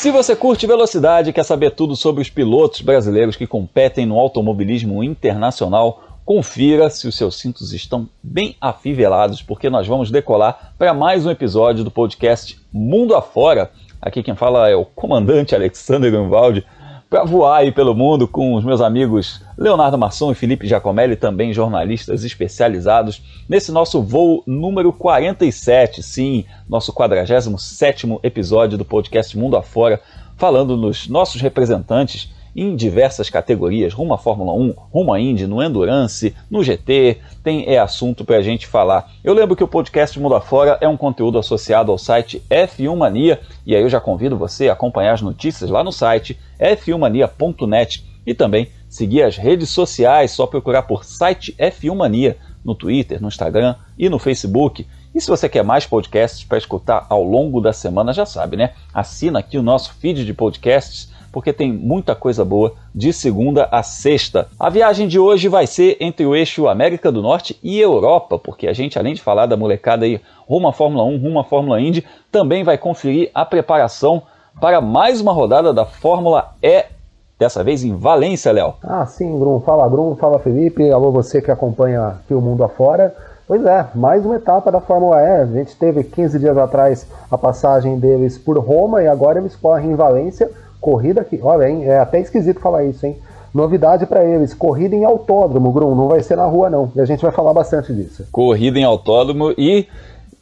Se você curte velocidade e quer saber tudo sobre os pilotos brasileiros que competem no automobilismo internacional, confira se os seus cintos estão bem afivelados, porque nós vamos decolar para mais um episódio do podcast Mundo Afora. Aqui quem fala é o comandante Alexander Grunwald para voar aí pelo mundo com os meus amigos Leonardo Masson e Felipe Giacomelli, também jornalistas especializados, nesse nosso voo número 47, sim, nosso 47º episódio do podcast Mundo Afora, falando nos nossos representantes em diversas categorias, rumo à Fórmula 1, rumo à Indy, no Endurance, no GT, tem é assunto para a gente falar. Eu lembro que o podcast Mundo Afora é um conteúdo associado ao site F1 Mania, e aí eu já convido você a acompanhar as notícias lá no site f1mania.net e também seguir as redes sociais, só procurar por site F1 Mania no Twitter, no Instagram e no Facebook. E se você quer mais podcasts para escutar ao longo da semana, já sabe, né? Assina aqui o nosso feed de podcasts porque tem muita coisa boa de segunda a sexta. A viagem de hoje vai ser entre o eixo América do Norte e Europa, porque a gente, além de falar da molecada aí rumo à Fórmula 1, rumo à Fórmula Indy, também vai conferir a preparação para mais uma rodada da Fórmula E dessa vez em Valência, Léo. Ah, sim, Bruno. Fala, Bruno. Fala, Felipe. Alô, você que acompanha aqui o mundo afora. Pois é, mais uma etapa da Fórmula E. A gente teve 15 dias atrás a passagem deles por Roma e agora eles correm em Valência Corrida que, olha, hein, é até esquisito falar isso, hein? Novidade para eles, corrida em autódromo, Grum, não vai ser na rua não. E a gente vai falar bastante disso. Corrida em autódromo e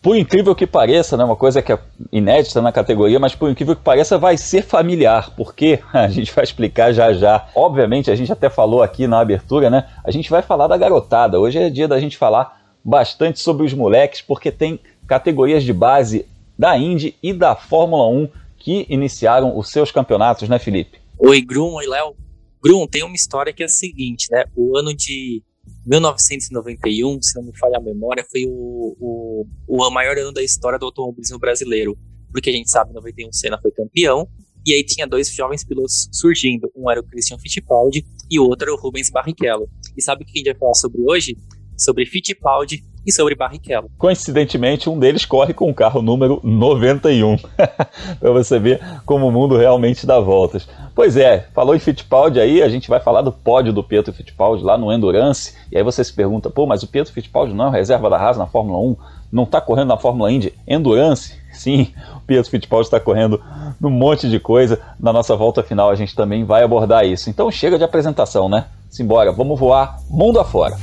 por incrível que pareça, né, uma coisa que é inédita na categoria, mas por incrível que pareça, vai ser familiar, porque a gente vai explicar já já. Obviamente, a gente até falou aqui na abertura, né? A gente vai falar da garotada. Hoje é dia da gente falar bastante sobre os moleques, porque tem categorias de base da Indy e da Fórmula 1 que iniciaram os seus campeonatos, né, Felipe? Oi, Grum, oi, Léo. Grum, tem uma história que é a seguinte, né? O ano de 1991, se não me falha a memória, foi o, o, o maior ano da história do automobilismo brasileiro. Porque a gente sabe, 91 Senna foi campeão, e aí tinha dois jovens pilotos surgindo. Um era o Christian Fittipaldi e o outro era o Rubens Barrichello. E sabe o que a gente vai falar sobre hoje? Sobre Fittipaldi e sobre Barrichello. Coincidentemente, um deles corre com o carro número 91, para você ver como o mundo realmente dá voltas. Pois é, falou em Fittipaldi aí, a gente vai falar do pódio do Pietro Fittipaldi lá no Endurance, e aí você se pergunta, pô, mas o Pietro Fittipaldi não é reserva da Haas na Fórmula 1, não está correndo na Fórmula Indy Endurance? Sim, o Pietro Fittipaldi está correndo num monte de coisa. Na nossa volta final a gente também vai abordar isso. Então chega de apresentação, né? Simbora, vamos voar mundo afora.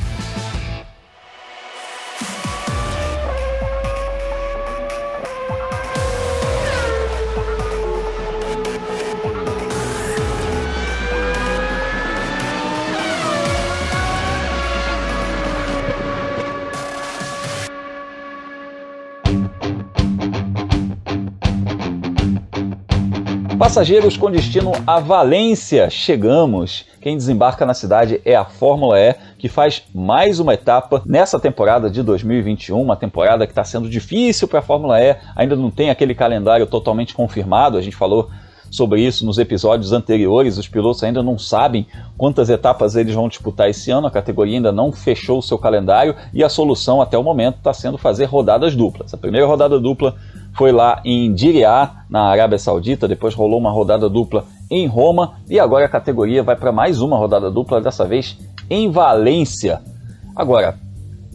Passageiros com destino a Valência, chegamos. Quem desembarca na cidade é a Fórmula E, que faz mais uma etapa nessa temporada de 2021, uma temporada que está sendo difícil para a Fórmula E, ainda não tem aquele calendário totalmente confirmado, a gente falou sobre isso nos episódios anteriores. Os pilotos ainda não sabem quantas etapas eles vão disputar esse ano, a categoria ainda não fechou o seu calendário e a solução até o momento está sendo fazer rodadas duplas. A primeira rodada dupla foi lá em Diriá, na Arábia Saudita, depois rolou uma rodada dupla em Roma e agora a categoria vai para mais uma rodada dupla, dessa vez em Valência. Agora,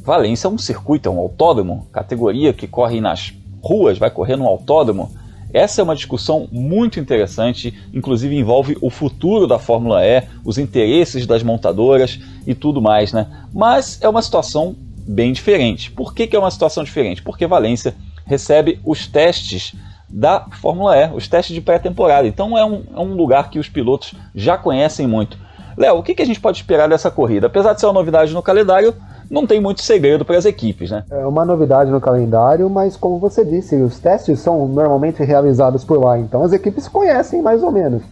Valência é um circuito, é um autódromo, categoria que corre nas ruas, vai correr no autódromo. Essa é uma discussão muito interessante, inclusive envolve o futuro da Fórmula E, os interesses das montadoras e tudo mais, né? Mas é uma situação bem diferente. Por que, que é uma situação diferente? Porque Valência recebe os testes da Fórmula E, os testes de pré-temporada. Então é um, é um, lugar que os pilotos já conhecem muito. Léo, o que, que, a gente pode esperar dessa corrida? Apesar de ser uma novidade no calendário, não tem muito segredo para as equipes, né? É uma novidade no calendário, mas como você disse, os testes são normalmente realizados por lá, então as equipes conhecem mais ou menos.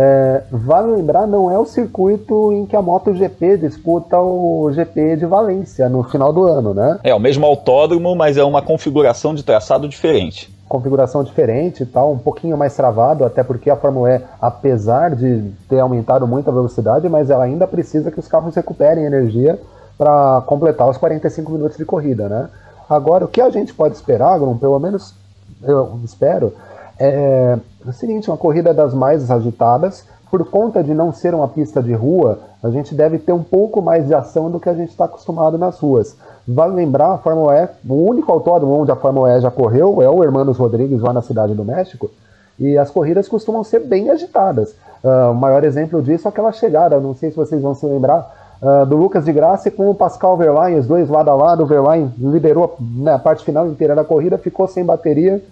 É, vale lembrar, não é o circuito em que a MotoGP disputa o GP de Valência no final do ano, né? É o mesmo autódromo, mas é uma configuração de traçado diferente. Configuração diferente e tal, um pouquinho mais travado, até porque a Fórmula E, apesar de ter aumentado muito a velocidade, mas ela ainda precisa que os carros recuperem energia para completar os 45 minutos de corrida, né? Agora, o que a gente pode esperar, Grum, pelo menos eu espero, É, é o seguinte, uma corrida das mais agitadas, por conta de não ser uma pista de rua, a gente deve ter um pouco mais de ação do que a gente está acostumado nas ruas. Vale lembrar, a Fórmula E, o único autódromo onde a Fórmula E já correu é o Hermanos Rodrigues, lá na Cidade do México, e as corridas costumam ser bem agitadas. Uh, o maior exemplo disso é aquela chegada, não sei se vocês vão se lembrar, uh, do Lucas de Graça com o Pascal Verlaine, os dois lado a lado. O Verlaine liderou né, a parte final inteira da corrida, ficou sem bateria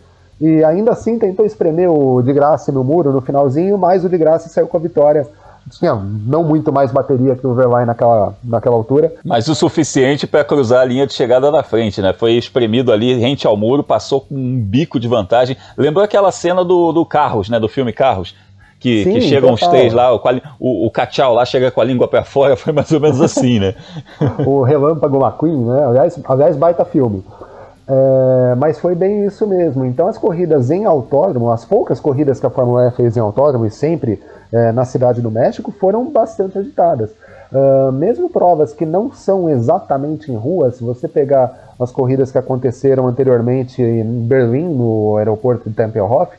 e ainda assim tentou espremer o de Graça no muro no finalzinho, mas o de Graça saiu com a vitória. Tinha não muito mais bateria que o Verlaine naquela, naquela altura. Mas o suficiente para cruzar a linha de chegada na frente, né? Foi espremido ali, rente ao muro, passou com um bico de vantagem. Lembrou aquela cena do, do Carros, né? Do filme Carros? que, Sim, que chegam os três lá, o, o, o Cachau lá chega com a língua para fora, foi mais ou menos assim, né? o Relâmpago McQueen, né? Aliás, aliás baita filme. É, mas foi bem isso mesmo. Então, as corridas em autódromo, as poucas corridas que a Fórmula E fez em autódromo e sempre é, na Cidade do México, foram bastante agitadas. Uh, mesmo provas que não são exatamente em rua, se você pegar as corridas que aconteceram anteriormente em Berlim, no aeroporto de Tempelhof,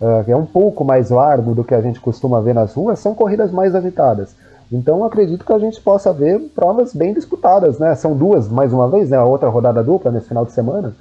uh, que é um pouco mais largo do que a gente costuma ver nas ruas, são corridas mais agitadas. Então acredito que a gente possa ver provas bem disputadas, né? São duas, mais uma vez, né? A outra rodada dupla nesse final de semana.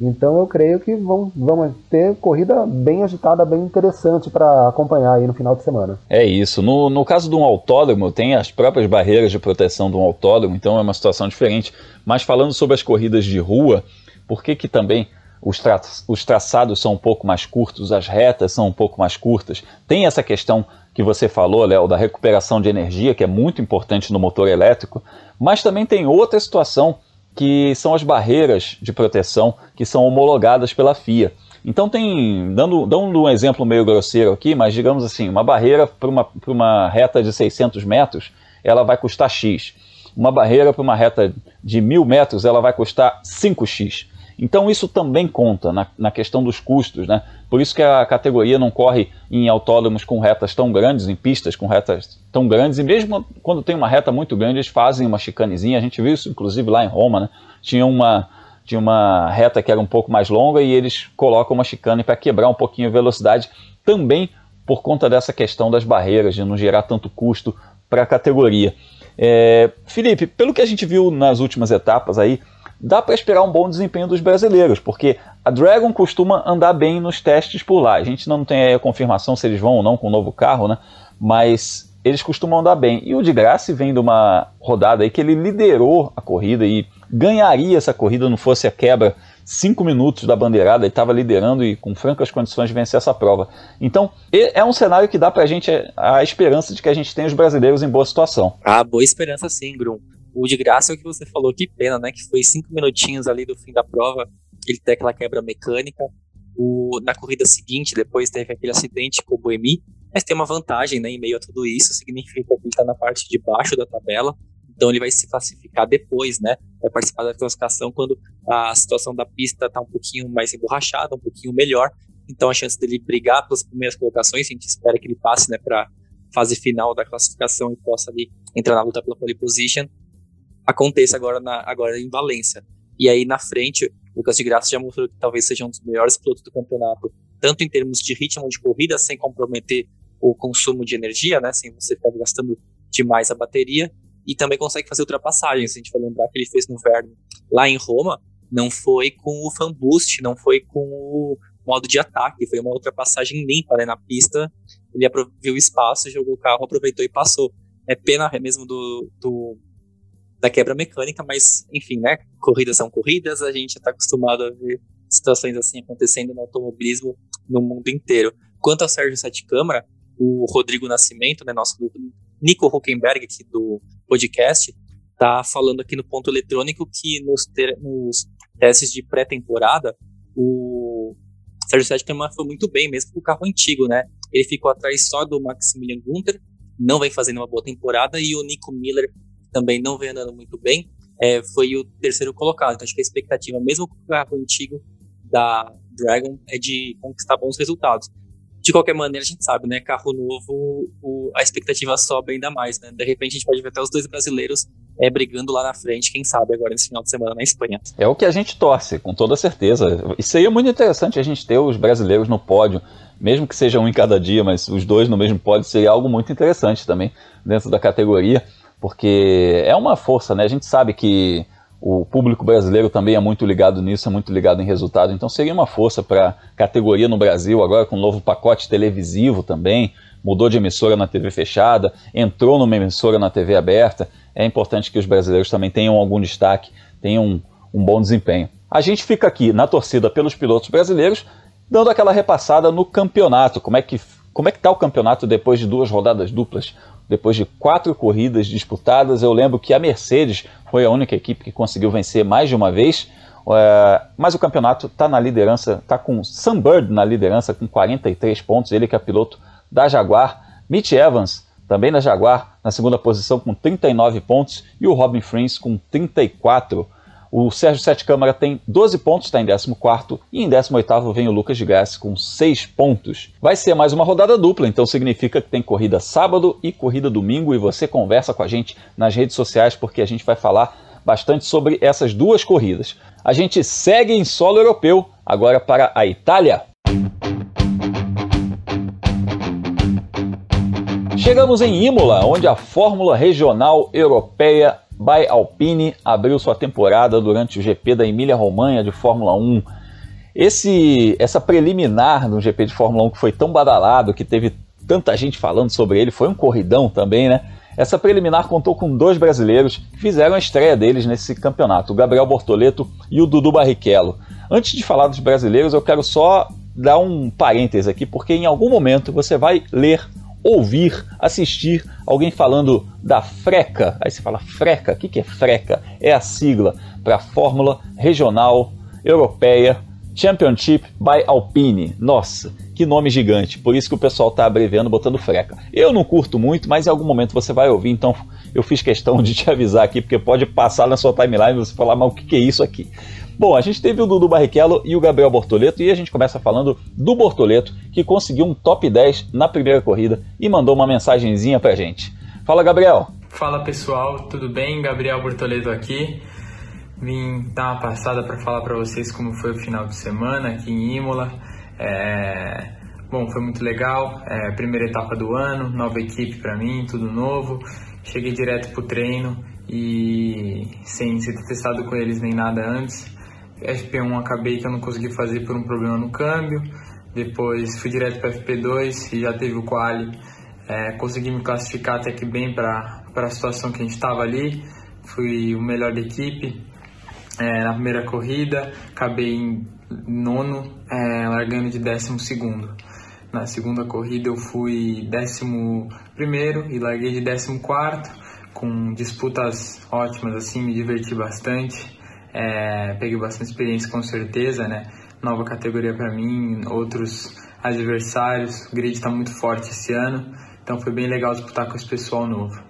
Então eu creio que vão, vão ter corrida bem agitada, bem interessante para acompanhar aí no final de semana. É isso. No, no caso de um autódromo, tem as próprias barreiras de proteção de um autódromo, então é uma situação diferente. Mas falando sobre as corridas de rua, por que que também os, tra os traçados são um pouco mais curtos, as retas são um pouco mais curtas. Tem essa questão que você falou, Léo, da recuperação de energia, que é muito importante no motor elétrico, mas também tem outra situação que são as barreiras de proteção que são homologadas pela FIA. Então tem, dando, dando um exemplo meio grosseiro aqui, mas digamos assim, uma barreira para uma, uma reta de 600 metros, ela vai custar X. Uma barreira para uma reta de 1000 metros, ela vai custar 5X. Então isso também conta na, na questão dos custos, né? Por isso que a categoria não corre em autódromos com retas tão grandes, em pistas com retas tão grandes, e mesmo quando tem uma reta muito grande, eles fazem uma chicanezinha. A gente viu isso inclusive lá em Roma, né? Tinha uma, tinha uma reta que era um pouco mais longa e eles colocam uma chicane para quebrar um pouquinho a velocidade, também por conta dessa questão das barreiras, de não gerar tanto custo para a categoria. É, Felipe, pelo que a gente viu nas últimas etapas aí, dá para esperar um bom desempenho dos brasileiros, porque a Dragon costuma andar bem nos testes por lá. A gente não tem a confirmação se eles vão ou não com o novo carro, né? Mas eles costumam andar bem. E o de Graça vem de uma rodada aí que ele liderou a corrida e ganharia essa corrida não fosse a quebra cinco minutos da bandeirada, ele estava liderando e com francas condições de vencer essa prova. Então, é um cenário que dá para a gente a esperança de que a gente tenha os brasileiros em boa situação. Ah, boa esperança sim, Grum. O de graça é o que você falou, que pena, né? Que foi cinco minutinhos ali do fim da prova, ele tem aquela quebra mecânica. O, na corrida seguinte, depois teve aquele acidente com o Boemi, mas tem uma vantagem, né? Em meio a tudo isso, significa que ele está na parte de baixo da tabela, então ele vai se classificar depois, né? Vai participar da classificação quando a situação da pista está um pouquinho mais emborrachada, um pouquinho melhor. Então a chance dele brigar pelas primeiras colocações, a gente espera que ele passe, né, para fase final da classificação e possa ali entrar na luta pela pole position aconteça agora, na, agora em Valência. E aí na frente, o Lucas de Graça já mostrou que talvez seja um dos melhores pilotos do campeonato, tanto em termos de ritmo de corrida, sem comprometer o consumo de energia, né, sem você ficar gastando demais a bateria, e também consegue fazer ultrapassagens. A gente vai lembrar que ele fez no Verne lá em Roma, não foi com o fan boost, não foi com o modo de ataque, foi uma ultrapassagem limpa né, na pista. Ele viu o espaço, jogou o carro, aproveitou e passou. É pena mesmo do, do da quebra mecânica, mas enfim, né? Corridas são corridas, a gente está acostumado a ver situações assim acontecendo no automobilismo no mundo inteiro. Quanto ao Sérgio Sete Câmara, o Rodrigo Nascimento, né, nosso Nico Huckenberg aqui do podcast, tá falando aqui no ponto eletrônico que nos, ter, nos testes de pré-temporada o Sérgio Sete Câmara foi muito bem, mesmo com o carro antigo, né? Ele ficou atrás só do Maximilian Gunther, não vem fazendo uma boa temporada, e o Nico Miller também não vem andando muito bem, é, foi o terceiro colocado. Então acho que a expectativa, mesmo com o carro antigo da Dragon, é de conquistar bons resultados. de qualquer maneira, a gente sabe, né? Carro novo, o, a expectativa sobe ainda mais, né? De repente a gente pode ver até os dois brasileiros é, brigando lá na frente, quem sabe, agora nesse final de semana na Espanha. É o que a gente torce, com toda certeza. Isso seria muito interessante a gente ter os brasileiros no pódio, mesmo que seja um em cada dia, mas os dois no mesmo pódio seria algo muito interessante também dentro da categoria, porque é uma força, né? A gente sabe que o público brasileiro também é muito ligado nisso, é muito ligado em resultado. Então seria uma força para a categoria no Brasil, agora com um novo pacote televisivo também. Mudou de emissora na TV fechada, entrou numa emissora na TV aberta. É importante que os brasileiros também tenham algum destaque, tenham um, um bom desempenho. A gente fica aqui na torcida pelos pilotos brasileiros, dando aquela repassada no campeonato. Como é que como é que está o campeonato depois de duas rodadas duplas? Depois de quatro corridas disputadas. Eu lembro que a Mercedes foi a única equipe que conseguiu vencer mais de uma vez. É, mas o campeonato está na liderança, está com Sunbird na liderança com 43 pontos, ele que é piloto da Jaguar. Mitch Evans, também da Jaguar, na segunda posição com 39 pontos, e o Robin Frins com 34 o Sérgio Sete Câmara tem 12 pontos, está em 14 e em 18 vem o Lucas de Graça com 6 pontos. Vai ser mais uma rodada dupla, então significa que tem corrida sábado e corrida domingo e você conversa com a gente nas redes sociais porque a gente vai falar bastante sobre essas duas corridas. A gente segue em solo europeu, agora para a Itália. Chegamos em Imola, onde a Fórmula Regional Europeia by Alpine abriu sua temporada durante o GP da Emília-Romanha de Fórmula 1. Esse, essa preliminar no GP de Fórmula 1 que foi tão badalado, que teve tanta gente falando sobre ele, foi um corridão também, né? Essa preliminar contou com dois brasileiros que fizeram a estreia deles nesse campeonato, o Gabriel Bortoleto e o Dudu Barrichello. Antes de falar dos brasileiros, eu quero só dar um parêntese aqui, porque em algum momento você vai ler ouvir, assistir alguém falando da FRECA. Aí você fala, FRECA, o que, que é FRECA? É a sigla para Fórmula Regional Europeia Championship by Alpine. Nossa, que nome gigante. Por isso que o pessoal está abreviando, botando freca. Eu não curto muito, mas em algum momento você vai ouvir, então eu fiz questão de te avisar aqui, porque pode passar na sua timeline e você falar, mas o que é isso aqui? Bom, a gente teve o Dudu Barrichello e o Gabriel Bortoleto e a gente começa falando do Bortoleto, que conseguiu um top 10 na primeira corrida e mandou uma mensagenzinha pra gente. Fala, Gabriel! Fala pessoal, tudo bem? Gabriel Bortoleto aqui. Vim dar uma passada para falar para vocês como foi o final de semana aqui em Imola. É... Bom, foi muito legal. É, primeira etapa do ano, nova equipe para mim, tudo novo. Cheguei direto pro treino e sem ser testado com eles nem nada antes. FP1 acabei que eu não consegui fazer por um problema no câmbio. Depois fui direto para FP2 e já teve o quali. É, consegui me classificar até que bem para a situação que a gente estava ali. Fui o melhor da equipe é, na primeira corrida. Acabei em nono, é, largando de décimo segundo. Na segunda corrida eu fui décimo primeiro e larguei de décimo quarto, com disputas ótimas, assim, me diverti bastante. É, peguei bastante experiência com certeza, né? Nova categoria para mim, outros adversários. O grid está muito forte esse ano, então foi bem legal disputar com esse pessoal novo.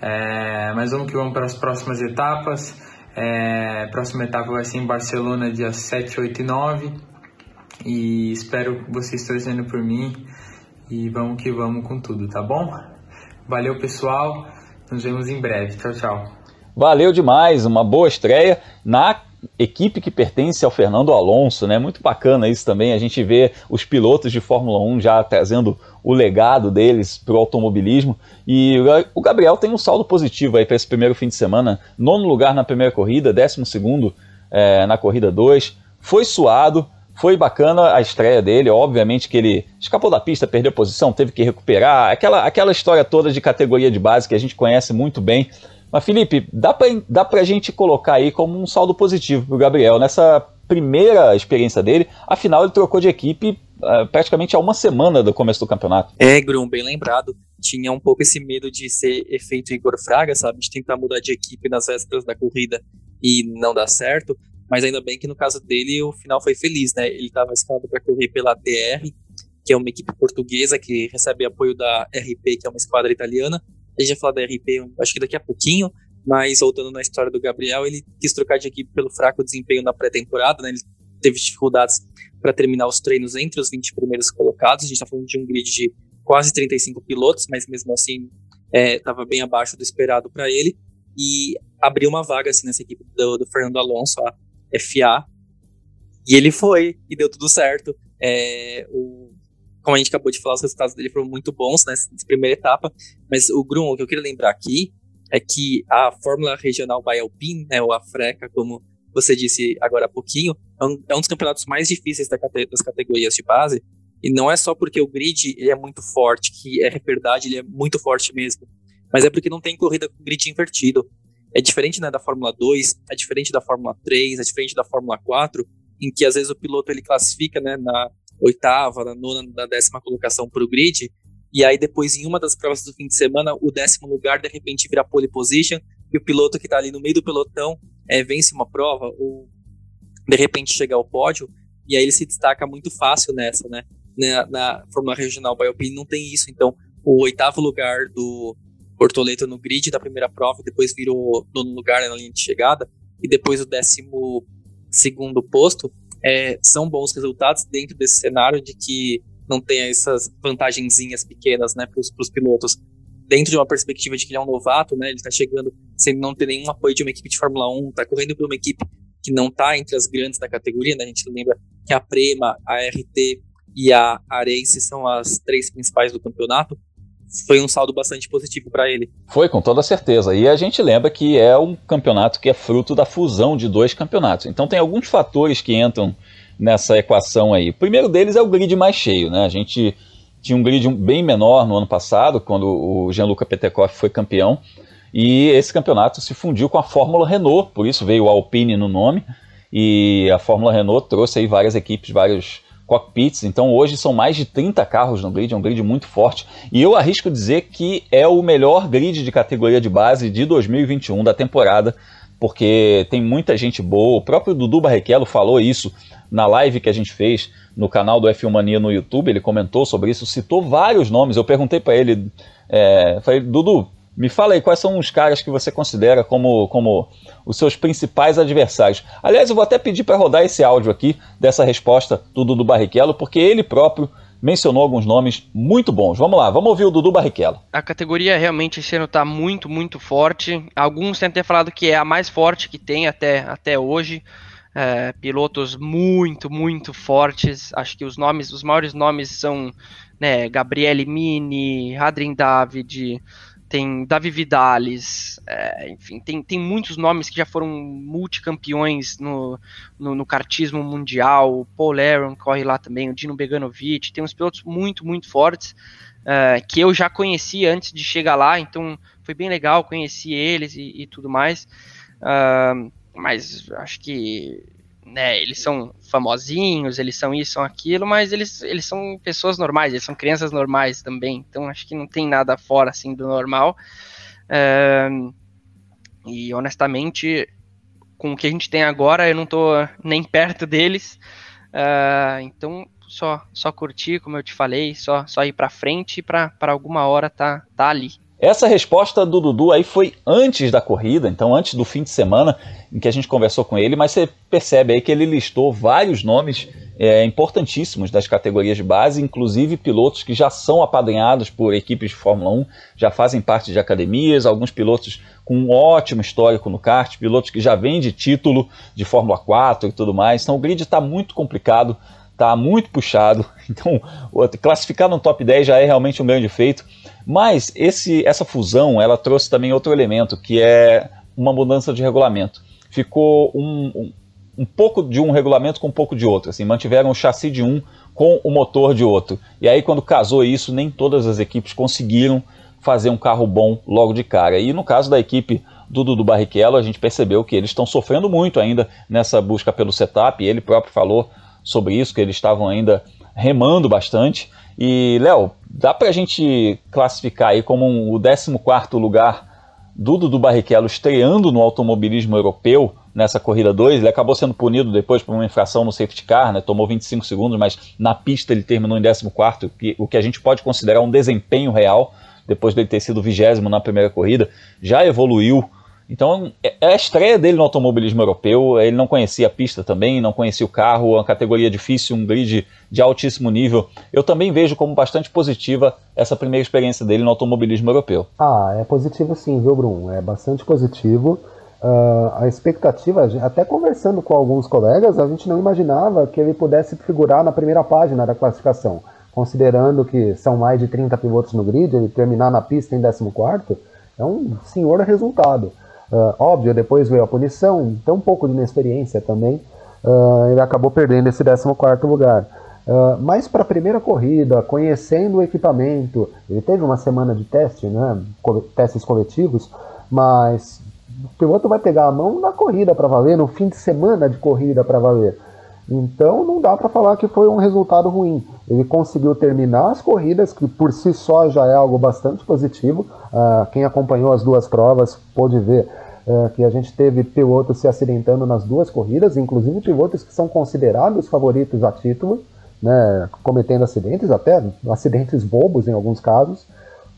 É, mas vamos que vamos para as próximas etapas. É, próxima etapa vai ser em Barcelona, dia 7, 8 e 9. E espero vocês torcendo por mim. E vamos que vamos com tudo, tá bom? Valeu, pessoal. Nos vemos em breve. Tchau, tchau. Valeu demais, uma boa estreia na equipe que pertence ao Fernando Alonso, né? Muito bacana isso também. A gente vê os pilotos de Fórmula 1 já trazendo o legado deles para o automobilismo. E o Gabriel tem um saldo positivo aí para esse primeiro fim de semana. Nono lugar na primeira corrida, décimo segundo é, na corrida 2. Foi suado, foi bacana a estreia dele. Obviamente que ele escapou da pista, perdeu posição, teve que recuperar. Aquela, aquela história toda de categoria de base que a gente conhece muito bem. Mas, Felipe, dá pra, dá pra gente colocar aí como um saldo positivo pro Gabriel nessa primeira experiência dele. Afinal, ele trocou de equipe uh, praticamente há uma semana do começo do campeonato. É, Grum, bem lembrado. Tinha um pouco esse medo de ser efeito Igor Fraga, sabe? De tentar mudar de equipe nas vésperas da corrida e não dar certo. Mas ainda bem que no caso dele o final foi feliz, né? Ele estava escalado para correr pela TR, que é uma equipe portuguesa que recebe apoio da RP, que é uma esquadra italiana a gente vai falar da RP, acho que daqui a pouquinho, mas voltando na história do Gabriel, ele quis trocar de equipe pelo fraco desempenho na pré-temporada, né? Ele teve dificuldades para terminar os treinos entre os 20 primeiros colocados. A gente está falando de um grid de quase 35 pilotos, mas mesmo assim estava é, bem abaixo do esperado para ele. E abriu uma vaga assim, nessa equipe do, do, Fernando Alonso, a FA. E ele foi, e deu tudo certo. É, o, como a gente acabou de falar, os resultados dele foram muito bons nessa, nessa primeira etapa. Mas o Grum, o que eu queria lembrar aqui é que a Fórmula Regional by Alpine, né, ou a FRECA, como você disse agora há pouquinho, é um, é um dos campeonatos mais difíceis da, das categorias de base. E não é só porque o grid ele é muito forte, que é verdade, ele é muito forte mesmo. Mas é porque não tem corrida com grid invertido. É diferente né, da Fórmula 2, é diferente da Fórmula 3, é diferente da Fórmula 4, em que às vezes o piloto ele classifica né, na oitava, na nona, na décima colocação para o grid, e aí depois em uma das provas do fim de semana, o décimo lugar de repente vira pole position, e o piloto que está ali no meio do pelotão é, vence uma prova, ou de repente chega ao pódio, e aí ele se destaca muito fácil nessa, né? Na, na Fórmula Regional by Alpine não tem isso, então o oitavo lugar do Bortoleto no grid da primeira prova, depois virou nono lugar na linha de chegada, e depois o décimo segundo posto, é, são bons resultados dentro desse cenário de que não tem essas vantagenzinhas pequenas né, para os pilotos dentro de uma perspectiva de que ele é um novato, né? Ele está chegando sem não ter nenhum apoio de uma equipe de Fórmula 1, está correndo por uma equipe que não está entre as grandes da categoria, né? A gente lembra que a Prema, a RT e a Arace são as três principais do campeonato. Foi um saldo bastante positivo para ele. Foi, com toda certeza. E a gente lembra que é um campeonato que é fruto da fusão de dois campeonatos. Então tem alguns fatores que entram nessa equação aí. O primeiro deles é o grid mais cheio, né? A gente tinha um grid bem menor no ano passado, quando o Gianluca Petekoff foi campeão, e esse campeonato se fundiu com a Fórmula Renault, por isso veio o Alpine no nome, e a Fórmula Renault trouxe aí várias equipes, vários cockpits, então hoje são mais de 30 carros no grid, é um grid muito forte, e eu arrisco dizer que é o melhor grid de categoria de base de 2021 da temporada, porque tem muita gente boa, o próprio Dudu Barrichello falou isso na live que a gente fez no canal do F1 Mania no YouTube, ele comentou sobre isso, citou vários nomes. Eu perguntei para ele, é, falei, Dudu, me fala aí quais são os caras que você considera como, como os seus principais adversários. Aliás, eu vou até pedir para rodar esse áudio aqui dessa resposta do Dudu Barrichello, porque ele próprio mencionou alguns nomes muito bons. Vamos lá, vamos ouvir o Dudu Barrichello. A categoria realmente esse ano está muito, muito forte. Alguns têm até falado que é a mais forte que tem até, até hoje é, pilotos muito, muito fortes. Acho que os nomes, os maiores nomes são né, Gabriele Mini, Adrien David, tem Davi Vidales, é, enfim, tem, tem muitos nomes que já foram multicampeões no, no, no kartismo mundial. O Paul Aaron corre lá também, o Dino Beganovic. Tem uns pilotos muito, muito fortes. É, que eu já conheci antes de chegar lá, então foi bem legal, conheci eles e, e tudo mais. Uh, mas acho que né, eles são famosinhos, eles são isso, são aquilo, mas eles, eles são pessoas normais, eles são crianças normais também, então acho que não tem nada fora assim do normal. E honestamente, com o que a gente tem agora, eu não tô nem perto deles. Então, só, só curtir, como eu te falei, só, só ir para frente para alguma hora tá, tá ali. Essa resposta do Dudu aí foi antes da corrida, então antes do fim de semana em que a gente conversou com ele, mas você percebe aí que ele listou vários nomes é, importantíssimos das categorias de base, inclusive pilotos que já são apadrinhados por equipes de Fórmula 1, já fazem parte de academias, alguns pilotos com um ótimo histórico no kart, pilotos que já vêm de título de Fórmula 4 e tudo mais. Então o grid está muito complicado, está muito puxado. Então classificar no top 10 já é realmente um grande feito. Mas esse, essa fusão ela trouxe também outro elemento, que é uma mudança de regulamento. Ficou um, um, um pouco de um regulamento com um pouco de outro. Assim, mantiveram o chassi de um com o motor de outro. E aí, quando casou isso, nem todas as equipes conseguiram fazer um carro bom logo de cara. E no caso da equipe do Dudu Barrichello, a gente percebeu que eles estão sofrendo muito ainda nessa busca pelo setup. Ele próprio falou sobre isso, que eles estavam ainda remando bastante. E, Léo, dá para a gente classificar aí como um, o 14 lugar do Dudu Barrichello estreando no automobilismo europeu nessa corrida 2. Ele acabou sendo punido depois por uma infração no safety car, né? tomou 25 segundos, mas na pista ele terminou em 14, o que a gente pode considerar um desempenho real, depois dele ter sido vigésimo na primeira corrida. Já evoluiu Então é, é a estreia dele no automobilismo europeu. Ele não conhecia a pista também, não conhecia o carro, uma categoria difícil, um grid de altíssimo nível. Eu também vejo como bastante positiva essa primeira experiência dele no automobilismo europeu. Ah, é positivo sim, viu, Bruno? É bastante positivo. Uh, a expectativa, até conversando com alguns colegas, a gente não imaginava que ele pudesse figurar na primeira página da classificação. Considerando que são mais de 30 pilotos no grid, ele terminar na pista em 14 é um senhor resultado. Uh, óbvio, depois veio a punição, então um pouco de inexperiência também, uh, ele acabou perdendo esse 14 lugar. Uh, mas para a primeira corrida, conhecendo o equipamento, ele teve uma semana de teste, né, testes coletivos, mas o piloto vai pegar a mão na corrida para valer, no fim de semana de corrida para valer. Então não dá para falar que foi um resultado ruim. Ele conseguiu terminar as corridas, que por si só já é algo bastante positivo. Uh, quem acompanhou as duas provas pôde ver uh, que a gente teve pilotos se acidentando nas duas corridas, inclusive pilotos que são considerados favoritos a título, né, cometendo acidentes, até acidentes bobos em alguns casos.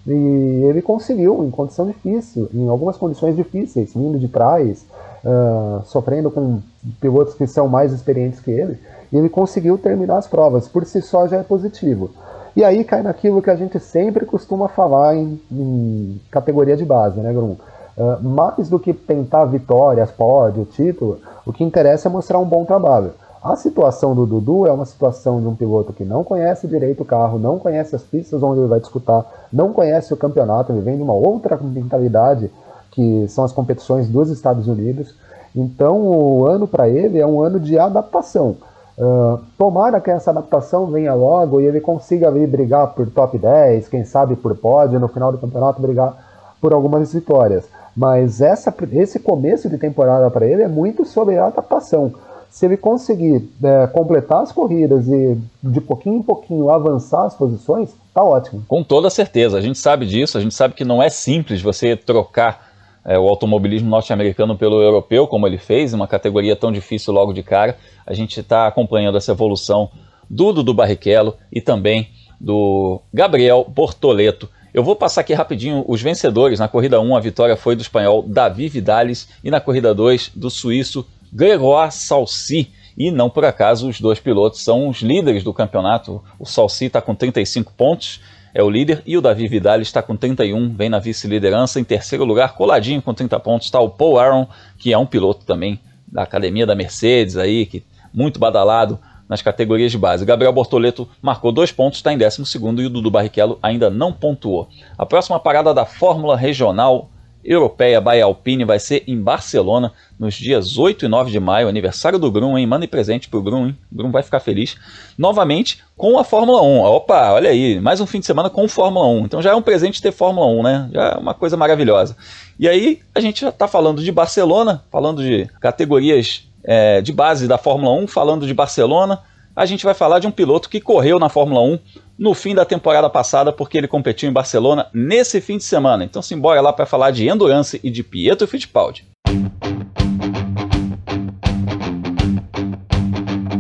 E ele conseguiu, em condição difícil, em algumas condições difíceis, vindo de trás, uh, sofrendo com pilotos que são mais experientes que ele, ele conseguiu terminar as provas. Por si só já é positivo. E aí cai naquilo que a gente sempre costuma falar em, em categoria de base, né, Grum? Uh, mais do que tentar vitórias, pódio, título, o que interessa é mostrar um bom trabalho. A situação do Dudu é uma situação de um piloto que não conhece direito o carro, não conhece as pistas onde ele vai disputar, não conhece o campeonato, ele vem de uma outra mentalidade que são as competições dos Estados Unidos. Então, o ano para ele é um ano de adaptação. Uh, tomara que essa adaptação venha logo e ele consiga ali brigar por top 10, quem sabe por pódio, no final do campeonato brigar por algumas vitórias. Mas essa, esse começo de temporada para ele é muito sobre adaptação. Se ele conseguir é, completar as corridas e de pouquinho em pouquinho avançar as posições, tá ótimo. Com toda certeza, a gente sabe disso, a gente sabe que não é simples você trocar é, o automobilismo norte-americano pelo europeu, como ele fez, uma categoria tão difícil logo de cara. A gente está acompanhando essa evolução do Dudu Barrichello e também do Gabriel Bortoleto. Eu vou passar aqui rapidinho os vencedores. Na corrida 1, a vitória foi do espanhol Davi Vidales e na corrida 2, do suíço Grégoire Salsi. E não por acaso os dois pilotos são os líderes do campeonato. O Salsi está com 35 pontos é o líder, e o Davi Vidal está com 31, vem na vice-liderança. Em terceiro lugar, coladinho com 30 pontos, está o Paul Aaron, que é um piloto também da academia da Mercedes, aí, que muito badalado nas categorias de base. Gabriel Bortoleto marcou dois pontos, está em 12 e o Dudu Barrichello ainda não pontuou. A próxima parada da Fórmula Regional Europeia by Alpine vai ser em Barcelona nos dias 8 e 9 de maio, aniversário do Grum, hein? Manda presente pro Grum, hein? Grum vai ficar feliz. Novamente com a Fórmula 1. Opa, olha aí, mais um fim de semana com Fórmula 1. Então já é um presente ter Fórmula 1, né? Já é uma coisa maravilhosa. E aí a gente já está falando de Barcelona, falando de categorias é, de base da Fórmula 1, falando de Barcelona. A gente vai falar de um piloto que correu na Fórmula 1 no fim da temporada passada, porque ele competiu em Barcelona nesse fim de semana. Então simbora lá para falar de Endurance e de Pietro Fittipaldi.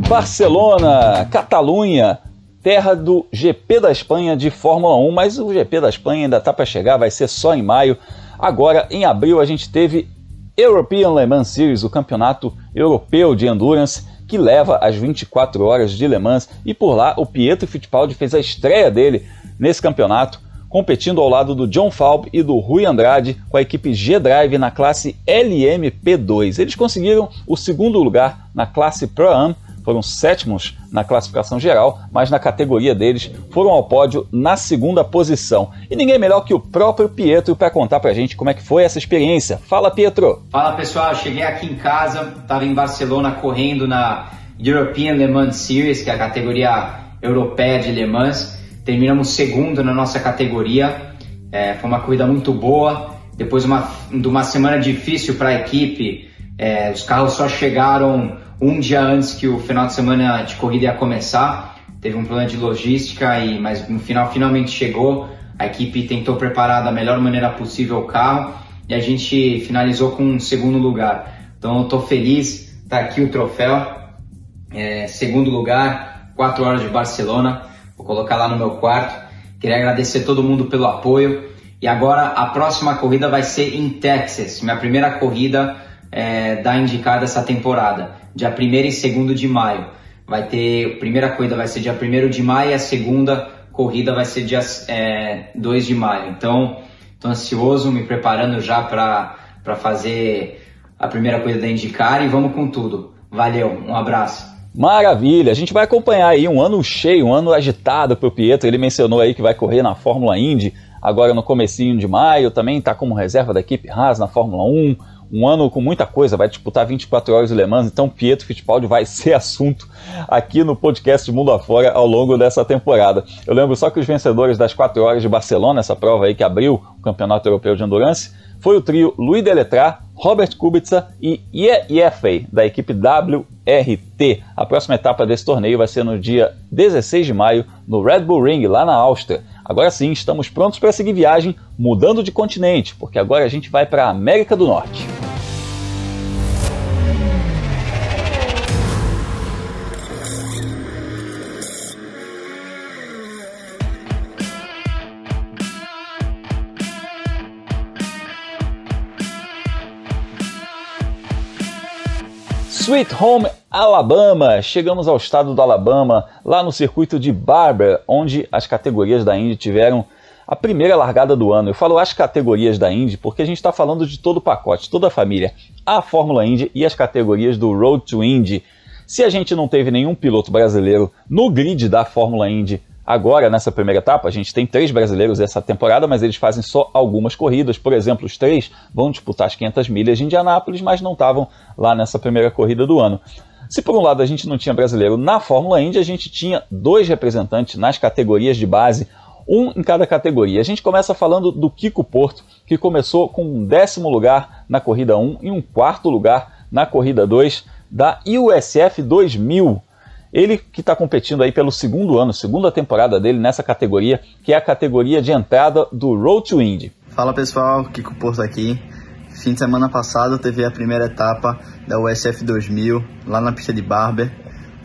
Barcelona, Catalunha, terra do GP da Espanha de Fórmula 1, mas o GP da Espanha ainda está para chegar, vai ser só em maio. Agora, em abril, a gente teve European Le Mans Series, o campeonato europeu de endurance, que leva às 24 horas de Le Mans, e por lá o Pietro Fittipaldi fez a estreia dele nesse campeonato, competindo ao lado do John Falb e do Rui Andrade com a equipe G-Drive na classe LMP2. Eles conseguiram o segundo lugar na classe Pro-Am, foram sétimos na classificação geral, mas na categoria deles foram ao pódio na segunda posição. E ninguém melhor que o próprio Pietro para contar pra gente como é que foi essa experiência. Fala, Pietro! Fala, pessoal. Cheguei aqui em casa, estava em Barcelona correndo na European Le Mans Series, que é a categoria europeia de Le Mans. Terminamos segundo na nossa categoria. É, foi uma corrida muito boa. Depois uma, de uma semana difícil para a equipe, é, os carros só chegaram um dia antes que o final de semana de corrida ia começar. Teve um problema de logística, e, mas no final finalmente chegou. A equipe tentou preparar da melhor maneira possível o carro e a gente finalizou com um segundo lugar. Então eu estou feliz, tá aqui o troféu. É, segundo lugar, 4 horas de Barcelona. Vou colocar lá no meu quarto. Queria agradecer todo mundo pelo apoio E agora a próxima corrida vai ser em Texas, minha primeira corrida é, da indicada essa temporada, dia 1 e 2 de maio. Vai ter, a primeira corrida vai ser dia 1 de maio e a segunda corrida vai ser dia é, 2 de maio. Então, estou ansioso, me preparando já para fazer a primeira corrida da Indicar e vamos com tudo. Valeu, um abraço. Maravilha, a gente vai acompanhar aí um ano cheio, um ano agitado para o Pietro. Ele mencionou aí que vai correr na Fórmula Indy agora no comecinho de maio, também está como reserva da equipe Haas na Fórmula 1 um ano com muita coisa, vai disputar 24 horas de Le Mans, então Pietro Fittipaldi vai ser assunto aqui no podcast Mundo Afora ao longo dessa temporada. Eu lembro só que os vencedores das 4 horas de Barcelona, essa prova aí que abriu o Campeonato Europeu de Endurance, foi o trio Louis Deletrat, Robert Kubica e Ye Yefei, da equipe WRT. A próxima etapa desse torneio vai ser no dia 16 de maio, no Red Bull Ring, lá na Áustria. Agora sim, estamos prontos para seguir viagem, mudando de continente, porque agora a gente vai para a América do Norte. Sweet Home Alabama. Chegamos ao estado do Alabama, lá no circuito de Barber, onde as categorias da Indy tiveram a primeira largada do ano. Eu falo as categorias da Indy porque a gente está falando de todo o pacote, toda a família, a Fórmula Indy e as categorias do Road to Indy. Se a gente não teve nenhum piloto brasileiro no grid da Fórmula Indy Agora, nessa primeira etapa, a gente tem três brasileiros essa temporada, mas eles fazem só algumas corridas. Por exemplo, os três vão disputar as 500 milhas de Indianápolis, mas não estavam lá nessa primeira corrida do ano. Se por um lado a gente não tinha brasileiro na Fórmula Indy, a gente tinha dois representantes nas categorias de base, um em cada categoria. A gente começa falando do Kiko Porto, que começou com um décimo lugar na corrida 1 e um quarto lugar na corrida 2 da USF 2000. Ele que está competindo aí pelo segundo ano, segunda temporada dele nessa categoria, que é a categoria de entrada do Road to Indy. Fala pessoal, Kiko Porto aqui. Fim de semana passado teve a primeira etapa da USF 2000 lá na pista de Barber.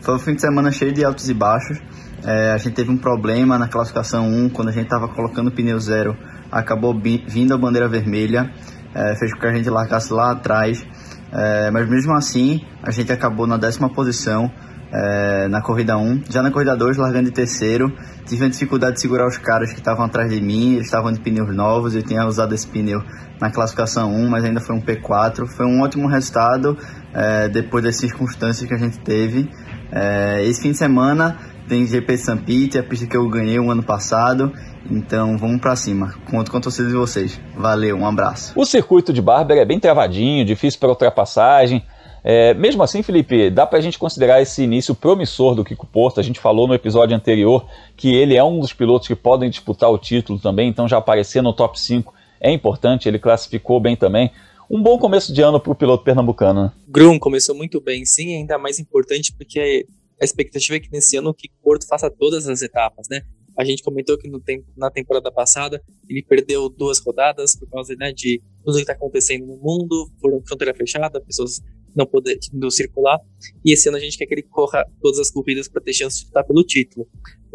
Foi um fim de semana cheio de altos e baixos. É, a gente teve um problema na classificação 1 quando a gente estava colocando pneu zero. Acabou vindo a bandeira vermelha, é, fez com que a gente largasse lá atrás. É, mas mesmo assim, a gente acabou na décima posição é, na corrida 1. Já na corrida 2, largando de terceiro, tive a dificuldade de segurar os caras que estavam atrás de mim, eles estavam de pneus novos, eu tinha usado esse pneu na classificação 1, mas ainda foi um P4. Foi um ótimo resultado é, depois das circunstâncias que a gente teve. É, esse fim de semana tem GP de. Pete, a pista que eu ganhei um ano passado. Então vamos para cima. Conto com a torcida de vocês. Valeu, um abraço. O circuito de Barber é bem travadinho, difícil para ultrapassagem. É, mesmo assim, Felipe, dá para a gente considerar esse início promissor do Kiko Porto. A gente falou no episódio anterior que ele é um dos pilotos que podem disputar o título também, então já aparecer no top 5 é importante. Ele classificou bem também. Um bom começo de ano para o piloto pernambucano. Né? Grum começou muito bem, sim, ainda mais importante porque a expectativa é que nesse ano o Kiko Porto faça todas as etapas, né? A gente comentou que tempo, na temporada passada ele perdeu duas rodadas por causa né, de tudo que está acontecendo no mundo, foram fronteira fechada, pessoas não podendo circular. E esse ano a gente quer que ele corra todas as corridas para ter chance de lutar pelo título.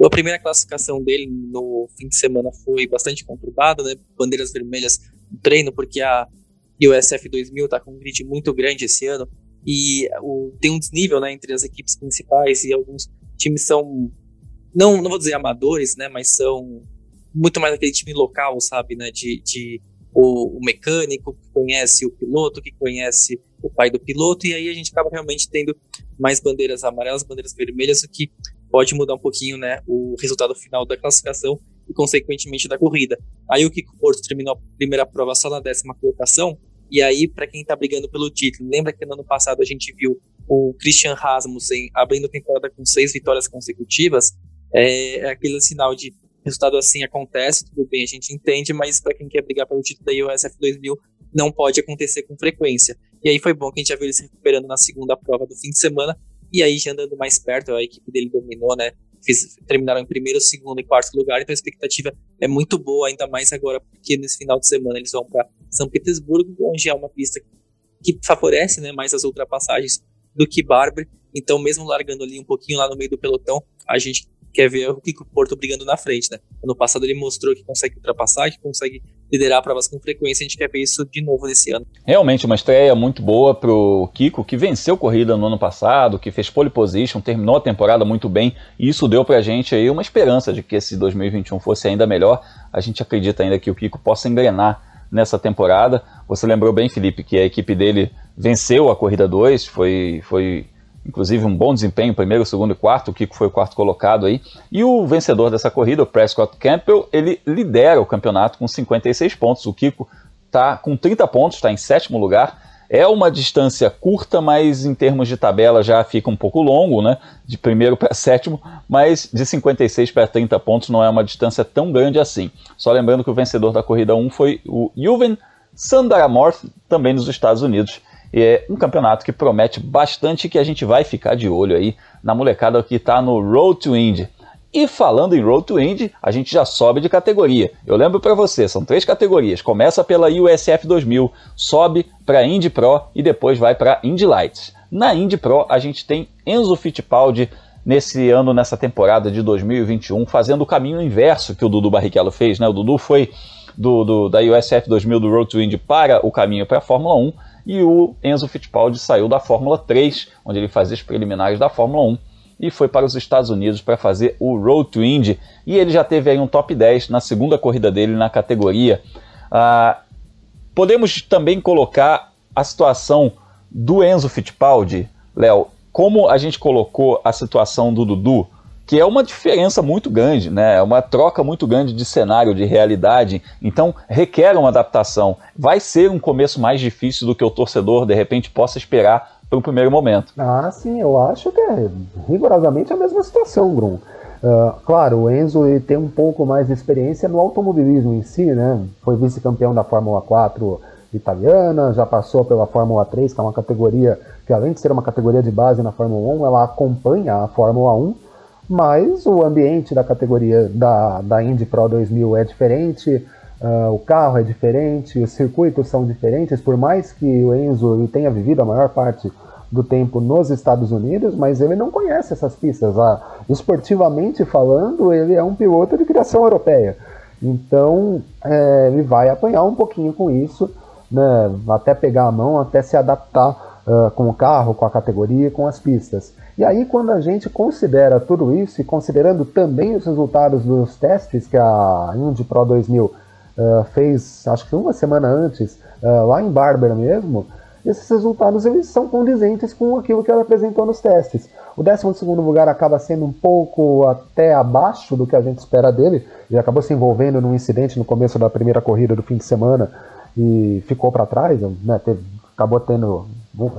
A primeira classificação dele no fim de semana foi bastante conturbada, né? Bandeiras vermelhas no treino, porque a USF 2000 está com um grid muito grande esse ano e o, tem um desnível né, entre as equipes principais e alguns times são, não, não vou dizer amadores, né? Mas são muito mais aquele time local, sabe, né? De, de o, o mecânico que conhece o piloto, que conhece o pai do piloto, e aí a gente acaba realmente tendo mais bandeiras amarelas, bandeiras vermelhas, o que pode mudar um pouquinho né, o resultado final da classificação e, consequentemente, da corrida. Aí o Kiko Porto terminou a primeira prova só na décima colocação, e aí, para quem está brigando pelo título, lembra que no ano passado a gente viu o Christian Rasmussen abrindo a temporada com seis vitórias consecutivas? É, é aquele sinal de resultado assim acontece, tudo bem, a gente entende, mas para quem quer brigar pelo título da USF 2000, não pode acontecer com frequência. E aí foi bom que a gente já viu ele se recuperando na segunda prova do fim de semana, e aí já andando mais perto, a equipe dele dominou, né? Fiz, terminaram em primeiro, segundo e quarto lugar, então a expectativa é muito boa, ainda mais agora, porque nesse final de semana eles vão para São Petersburgo, onde é uma pista que favorece né, mais as ultrapassagens do que Barber. Então, mesmo largando ali um pouquinho lá no meio do pelotão, a gente quer ver o Kiko Porto brigando na frente, né? Ano passado ele mostrou que consegue ultrapassar, que consegue liderar provas com frequência. A gente quer ver isso de novo nesse ano. Realmente uma estreia muito boa pro Kiko, que venceu corrida no ano passado, que fez pole position, terminou a temporada muito bem, e isso deu pra gente aí uma esperança de que esse 2021 fosse ainda melhor. A gente acredita ainda que o Kiko possa engrenar nessa temporada. Você lembrou bem, Felipe, que a equipe dele venceu a corrida 2, foi, foi inclusive um bom desempenho, primeiro, segundo e quarto, o Kiko foi o quarto colocado aí. E o vencedor dessa corrida, o Prescott Campbell, ele lidera o campeonato com 56 pontos. O Kiko está com 30 pontos, está em sétimo lugar. É uma distância curta, mas em termos de tabela já fica um pouco longo, né? De primeiro para sétimo, mas de 56 para 30 pontos não é uma distância tão grande assim. Só lembrando que o vencedor da corrida 1 foi o Juven Sandaramorth, também nos Estados Unidos. É um campeonato que promete bastante que a gente vai ficar de olho aí na molecada que está no Road to Indy. E falando em Road to Indy, a gente já sobe de categoria. Eu lembro para você, são três categorias. Começa pela USF 2000, sobe para Indy Pro e depois vai para Indy Lights. Na Indy Pro a gente tem Enzo Fittipaldi nesse ano, nessa temporada de 2021, fazendo o caminho inverso que o Dudu Barrichello fez. Né? O Dudu foi do, do, da USF 2000 do Road to Indy para o caminho para a Fórmula 1 e o Enzo Fittipaldi saiu da Fórmula 3, onde ele fazia os preliminares da Fórmula 1, e foi para os Estados Unidos para fazer o Road to Indy, e ele já teve aí um top 10 na segunda corrida dele na categoria. Ah, podemos também colocar a situação do Enzo Fittipaldi, Léo, como a gente colocou a situação do Dudu, que é uma diferença muito grande, né? É uma troca muito grande de cenário, de realidade. Então requer uma adaptação. Vai ser um começo mais difícil do que o torcedor de repente possa esperar para o primeiro momento. Ah, sim, eu acho que é rigorosamente a mesma situação, Bruno. Uh, claro, o Enzo tem um pouco mais de experiência no automobilismo em si, né? Foi vice-campeão da Fórmula 4 italiana, já passou pela Fórmula 3, que é uma categoria que além de ser uma categoria de base na Fórmula 1, ela acompanha a Fórmula 1 mas o ambiente da categoria da, da Indy Pro 2000 é diferente, uh, o carro é diferente, os circuitos são diferentes, por mais que o Enzo tenha vivido a maior parte do tempo nos Estados Unidos, mas ele não conhece essas pistas. Uh, esportivamente falando, ele é um piloto de criação europeia. Então é, ele vai apanhar um pouquinho com isso, né, até pegar a mão, até se adaptar uh, com o carro, com a categoria, com as pistas. E aí, quando a gente considera tudo isso, e considerando também os resultados dos testes que a Indy Pro 2000 uh, eh, fez, acho que uma semana antes, uh, lá em Barber mesmo, esses resultados eles são condizentes com aquilo que ela apresentou nos testes. O 12 lugar acaba sendo um pouco até abaixo do que a gente espera dele, ele acabou se envolvendo num incidente no começo da primeira corrida do fim de semana e ficou para trás, né, teve, acabou tendo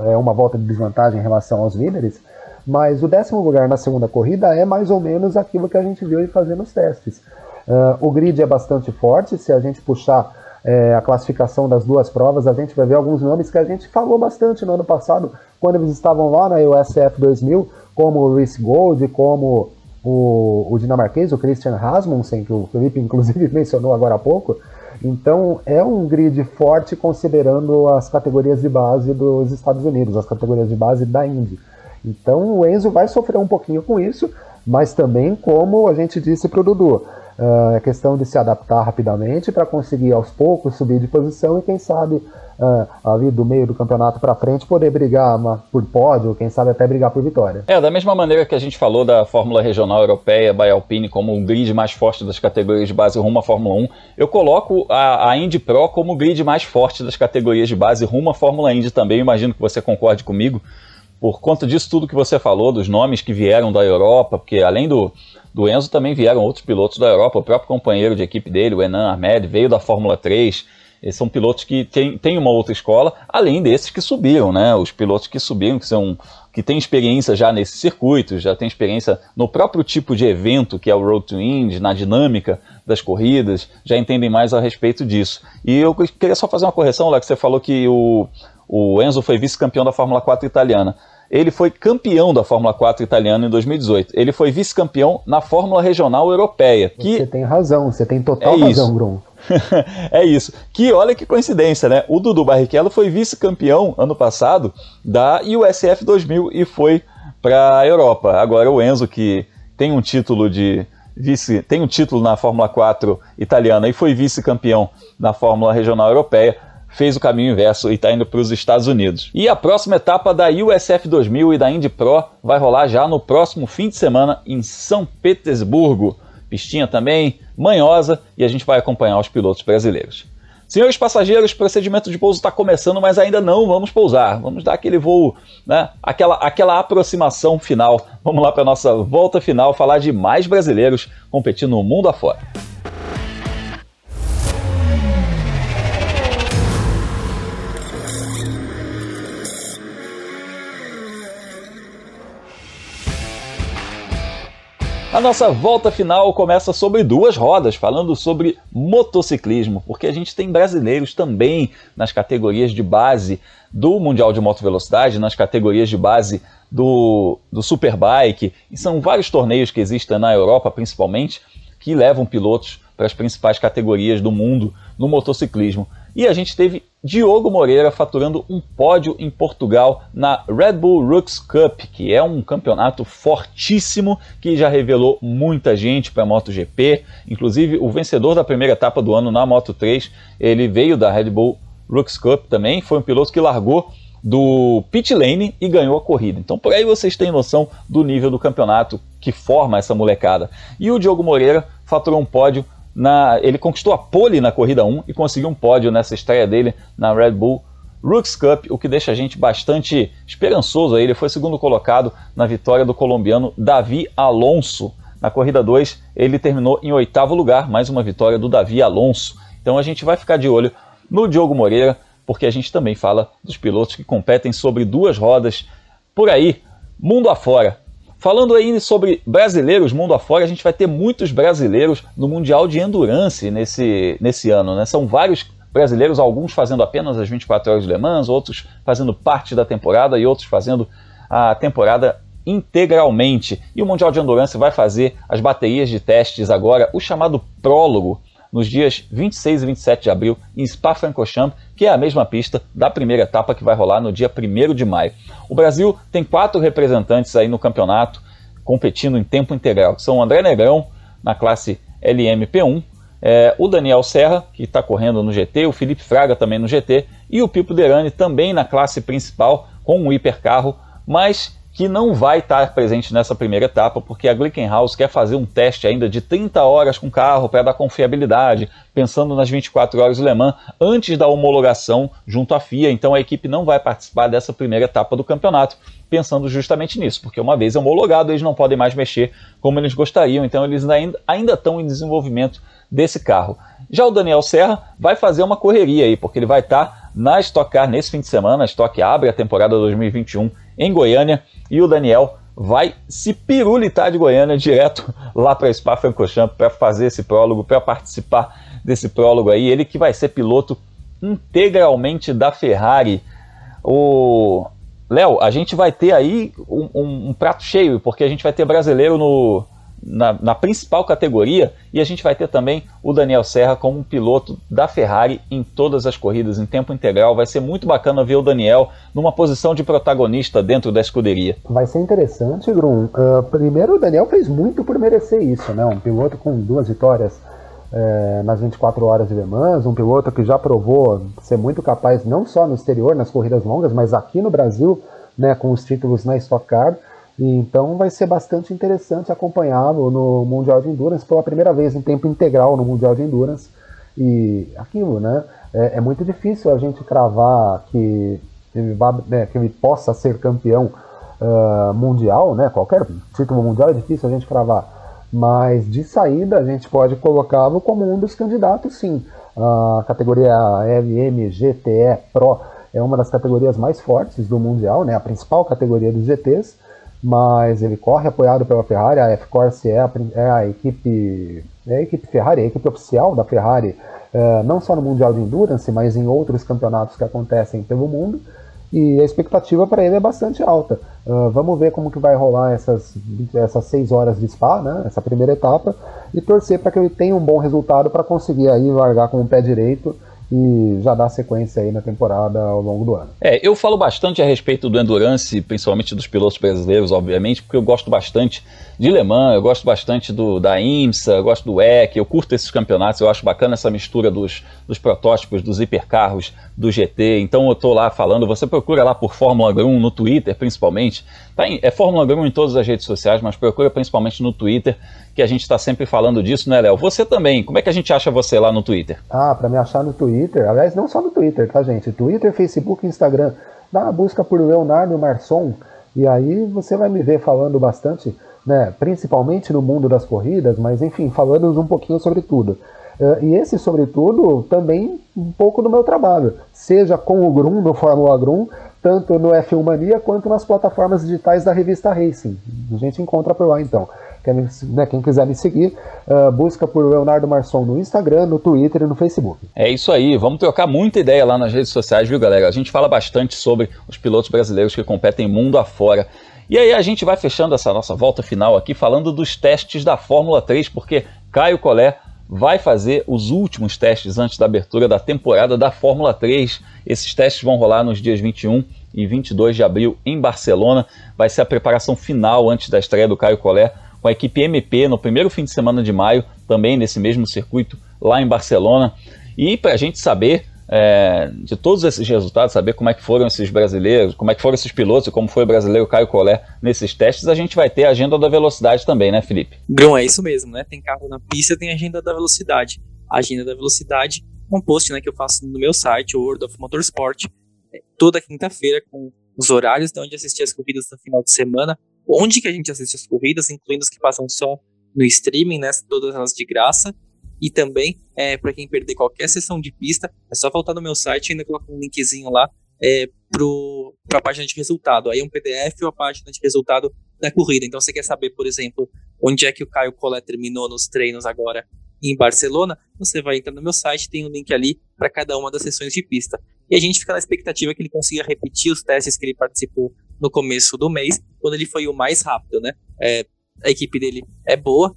é, uma volta de desvantagem em relação aos líderes. Mas o décimo lugar na segunda corrida é mais ou menos aquilo que a gente viu ele fazer nos testes. Uh, o grid é bastante forte, se a gente puxar é, a classificação das duas provas, a gente vai ver alguns nomes que a gente falou bastante no ano passado, quando eles estavam lá na USF 2000, como o Rhys Gold, como o, o dinamarquês, o Christian Rasmussen, que o Felipe inclusive mencionou agora há pouco. Então é um grid forte considerando as categorias de base dos Estados Unidos, as categorias de base da Indy. Então o Enzo vai sofrer um pouquinho com isso, mas também, como a gente disse para o Dudu, uh, é questão de se adaptar rapidamente para conseguir aos poucos subir de posição e quem sabe uh, ali do meio do campeonato para frente poder brigar uma, por pódio, quem sabe até brigar por vitória. É, da mesma maneira que a gente falou da Fórmula Regional Europeia, by Alpine, como o grid mais forte das categorias de base rumo à Fórmula 1, eu coloco a, a Indy Pro como o grid mais forte das categorias de base rumo à Fórmula Indy também, imagino que você concorde comigo por conta disso tudo que você falou, dos nomes que vieram da Europa, porque além do, do Enzo também vieram outros pilotos da Europa, o próprio companheiro de equipe dele, o Enan Ahmed, veio da Fórmula 3. Eles são pilotos que têm, uma outra escola, além desses que subiram, né? Os pilotos que subiram, que são que têm experiência já nesses circuitos, já têm experiência no próprio tipo de evento que é o Road to Indy, na dinâmica das corridas, já entendem mais a respeito disso. E eu queria só fazer uma correção, que você falou que o, o Enzo foi vice-campeão da Fórmula 4 italiana. Ele foi campeão da Fórmula 4 italiana em 2018. Ele foi vice-campeão na Fórmula Regional Europeia. Que... Você tem razão, você tem total é razão, Bruno. é isso. Que olha que coincidência, né? O Dudu Barrichello foi vice-campeão ano passado da USF 2000 e foi para a Europa. Agora o Enzo, que tem um título de vice, tem um título na Fórmula 4 italiana e foi vice-campeão na Fórmula Regional Europeia, fez o caminho inverso e está indo para os Estados Unidos. E a próxima etapa da USF 2000 e da Indy Pro vai rolar já no próximo fim de semana em São Petersburgo. Pistinha também, manhosa, e a gente vai acompanhar os pilotos brasileiros. Senhores passageiros, o procedimento de pouso está começando, mas ainda não vamos pousar. Vamos dar aquele voo, né? aquela, aquela aproximação final. Vamos lá para a nossa volta final, falar de mais brasileiros competindo no mundo afora. A nossa volta final começa sobre duas rodas, falando sobre motociclismo, porque a gente tem brasileiros também nas categorias de base do Mundial de Moto Velocidade, nas categorias de base do, do Superbike, e são vários torneios que existem na Europa, principalmente, que levam pilotos para as principais categorias do mundo no motociclismo. E a gente teve Diogo Moreira faturando um pódio em Portugal na Red Bull Rooks Cup, que é um campeonato fortíssimo que já revelou muita gente para a MotoGP. Inclusive, o vencedor da primeira etapa do ano na Moto 3, ele veio da Red Bull Rooks Cup também. Foi um piloto que largou do pit lane e ganhou a corrida. Então, por aí vocês têm noção do nível do campeonato que forma essa molecada. E o Diogo Moreira faturou um pódio na, ele conquistou a pole na corrida 1 e conseguiu um pódio nessa estreia dele na Red Bull Rooks Cup, o que deixa a gente bastante esperançoso. Aí. Ele foi segundo colocado na vitória do colombiano Davi Alonso. Na corrida 2, ele terminou em oitavo lugar, mais uma vitória do Davi Alonso. Então a gente vai ficar de olho no Diogo Moreira, porque a gente também fala dos pilotos que competem sobre duas rodas por aí, mundo afora. Falando aí sobre brasileiros mundo afora, a gente vai ter muitos brasileiros no Mundial de Endurance nesse, nesse ano. Né? São vários brasileiros, alguns fazendo apenas as 24 horas de Le Mans, outros fazendo parte da temporada e outros fazendo a temporada integralmente. E o Mundial de Endurance vai fazer as baterias de testes agora, o chamado prólogo, nos dias 26 e 27 de abril em Spa-Francorchamps, que é a mesma pista da primeira etapa que vai rolar no dia 1 de maio. O Brasil tem quatro representantes aí no campeonato competindo em tempo integral, que são o André Negrão, na classe LMP1, é, o Daniel Serra, que está correndo no GT, o Felipe Fraga também no GT, e o Pipo Derani também na classe principal, com um hipercarro, mas que não vai estar presente nessa primeira etapa, porque a Glickenhaus quer fazer um teste ainda de 30 horas com o carro para dar confiabilidade, pensando nas 24 horas do Le Mans, antes da homologação junto à FIA. Então a equipe não vai participar dessa primeira etapa do campeonato, pensando justamente nisso, porque uma vez homologado, eles não podem mais mexer como eles gostariam, então eles ainda, ainda estão em desenvolvimento desse carro. Já o Daniel Serra vai fazer uma correria aí, porque ele vai estar na Stock Car nesse fim de semana. A Stock abre a temporada 2021 em Goiânia e o Daniel vai se pirulitar de Goiânia direto lá para Spa-Francorchamps para fazer esse prólogo, para participar desse prólogo aí. Ele que vai ser piloto integralmente da Ferrari. O Léo, a gente vai ter aí um, um, um, prato cheio, porque a gente vai ter brasileiro no, na, na, principal categoria e a gente vai ter também o Daniel Serra como um piloto da Ferrari em todas as corridas em tempo integral. Vai ser muito bacana ver o Daniel numa posição de protagonista dentro da escuderia. Vai ser interessante, Grum. Uh, primeiro, o Daniel fez muito por merecer isso, né? Um piloto com duas vitórias é, nas 24 horas de Le Mans, um piloto que já provou ser muito capaz não só no exterior, nas corridas longas, mas aqui no Brasil, né, com os títulos na Stock Car. Então vai ser bastante interessante acompanhá-lo no Mundial de Endurance pela primeira vez em tempo integral no Mundial de Endurance. E aquilo, né? É, é muito difícil a gente cravar que ele, vá, né, que ele possa ser campeão uh, mundial, né? Qualquer título mundial é difícil a gente cravar. Mas de saída a gente pode colocá-lo como um dos candidatos, sim. A categoria LM, GTE, Pro é uma das categorias mais fortes do mundial, né? A principal categoria dos GTs mas ele corre apoiado pela Ferrari, a F-Corse é a, é a equipe é a equipe Ferrari, é a equipe oficial da Ferrari, é, não só no Mundial de Endurance, mas em outros campeonatos que acontecem pelo mundo, e a expectativa para ele é bastante alta. Uh, vamos ver como que vai rolar essas, essas seis horas de Spa, né, essa primeira etapa, e torcer para que ele tenha um bom resultado para conseguir aí largar com o pé direito e já dar sequência aí na temporada ao longo do ano. É, eu falo bastante a respeito do Endurance, principalmente dos pilotos brasileiros, obviamente, porque eu gosto bastante de Le Mans, eu gosto bastante do, da IMSA, eu gosto do WEC, eu curto esses campeonatos, eu acho bacana essa mistura dos, dos protótipos, dos hipercarros, do GT, então eu tô lá falando, você procura lá por Fórmula 1 no Twitter, principalmente, tá em, é Fórmula 1 em todas as redes sociais, mas procura principalmente no Twitter, que a gente está sempre falando disso, né, Léo? Você também, como é que a gente acha você lá no Twitter? Ah, para me achar no Twitter, aliás, não só no Twitter, tá, gente? Twitter, Facebook, Instagram, dá uma busca por Leonardo Marçom, e aí você vai me ver falando bastante né, principalmente no mundo das corridas, mas enfim, falando um pouquinho sobre tudo. Uh, e esse, sobretudo, também um pouco do meu trabalho, seja com o Grum, no Fórmula Grum, tanto no F1 Mania quanto nas plataformas digitais da revista Racing. A gente encontra por lá então. Quem, né, quem quiser me seguir, uh, busca por Leonardo Marçom no Instagram, no Twitter e no Facebook. É isso aí, vamos trocar muita ideia lá nas redes sociais, viu, galera? A gente fala bastante sobre os pilotos brasileiros que competem mundo afora. E aí a gente vai fechando essa nossa volta final aqui falando dos testes da Fórmula 3, porque Caio Collet vai fazer os últimos testes antes da abertura da temporada da Fórmula 3. Esses testes vão rolar nos dias 21 e 22 de abril em Barcelona. Vai ser a preparação final antes da estreia do Caio Collet com a equipe MP no primeiro fim de semana de maio, também nesse mesmo circuito lá em Barcelona. E para a gente saber é, de todos esses resultados, saber como é que foram esses brasileiros, como é que foram esses pilotos e como foi o brasileiro Caio Collet nesses testes, a gente vai ter a agenda da velocidade também, né, Felipe? Grum, é isso mesmo, né? Tem carro na pista, tem agenda da velocidade. A agenda da velocidade um post né, que eu faço no meu site, o World of Motorsport, é, toda quinta-feira com os horários de onde assistir as corridas no final de semana, onde que a gente assiste as corridas, incluindo as que passam só no streaming, né, todas elas de graça, e também, é, para quem perder qualquer sessão de pista, é só voltar no meu site e ainda colocar um linkzinho lá é, para a página de resultado. Aí é um PDF ou a página de resultado da corrida. Então, você quer saber, por exemplo, onde é que o Caio Collet terminou nos treinos agora em Barcelona, você vai entrar no meu site, tem um link ali para cada uma das sessões de pista. E a gente fica na expectativa que ele consiga repetir os testes que ele participou no começo do mês, quando ele foi o mais rápido, né? É, a equipe dele é boa,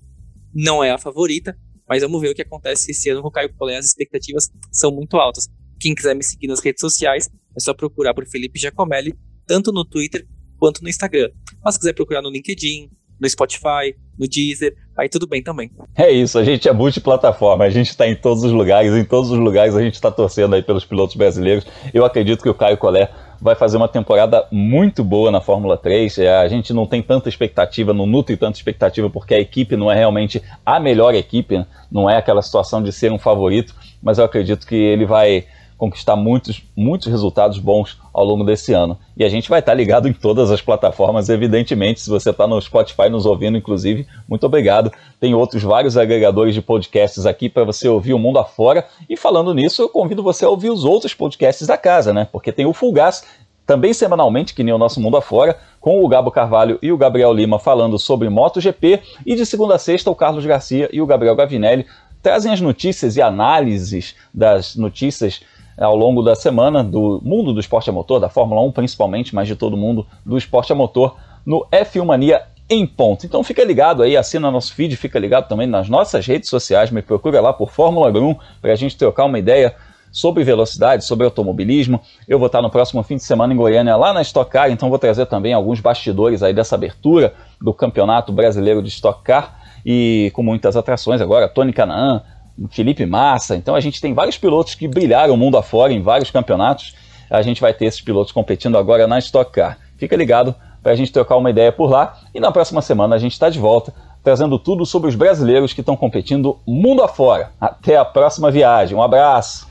não é a favorita, mas vamos ver o que acontece esse ano com o Caio Collet. As expectativas são muito altas. Quem quiser me seguir nas redes sociais, é só procurar por Felipe Giacomelli, tanto no Twitter quanto no Instagram. Mas se quiser procurar no LinkedIn, no Spotify, no Deezer, aí tudo bem também. É isso, a gente é multiplataforma, a gente está em todos os lugares, em todos os lugares a gente está torcendo aí pelos pilotos brasileiros. Eu acredito que o Caio Collet vai fazer uma temporada muito boa na Fórmula 3. É, a gente não tem tanta expectativa, não nutre tanta expectativa, porque a equipe não é realmente a melhor equipe, né? não é aquela situação de ser um favorito, mas eu acredito que ele vai conquistar muitos, muitos resultados bons ao longo desse ano. E a gente vai estar ligado em todas as plataformas, evidentemente. Se você está no Spotify nos ouvindo, inclusive, muito obrigado. Tem outros vários agregadores de podcasts aqui para você ouvir o mundo afora. E falando nisso, eu convido você a ouvir os outros podcasts da casa, né? Porque tem o Fulgaz, também semanalmente, que nem o nosso mundo afora, com o Gabo Carvalho e o Gabriel Lima falando sobre MotoGP. E de segunda a sexta, o Carlos Garcia e o Gabriel Gavinelli trazem as notícias e análises das notícias ao longo da semana do mundo do esporte a motor, da Fórmula 1 principalmente, mas de todo mundo do esporte a motor, no F1 Mania em ponto. Então fica ligado aí, assina nosso feed, fica ligado também nas nossas redes sociais, me procura lá por Fórmula 1 para a gente trocar uma ideia sobre velocidade, sobre automobilismo. Eu vou estar no próximo fim de semana em Goiânia, lá na Stock Car, então vou trazer também alguns bastidores aí dessa abertura do Campeonato Brasileiro de Stock Car e com muitas atrações agora, Tony Canaan, Felipe Massa. Então a gente tem vários pilotos que brilharam o mundo afora em vários campeonatos. A gente vai ter esses pilotos competindo agora na Stock Car. Fica ligado para a gente trocar uma ideia por lá. E na próxima semana a gente está de volta trazendo tudo sobre os brasileiros que estão competindo mundo afora. Até a próxima viagem. Um abraço!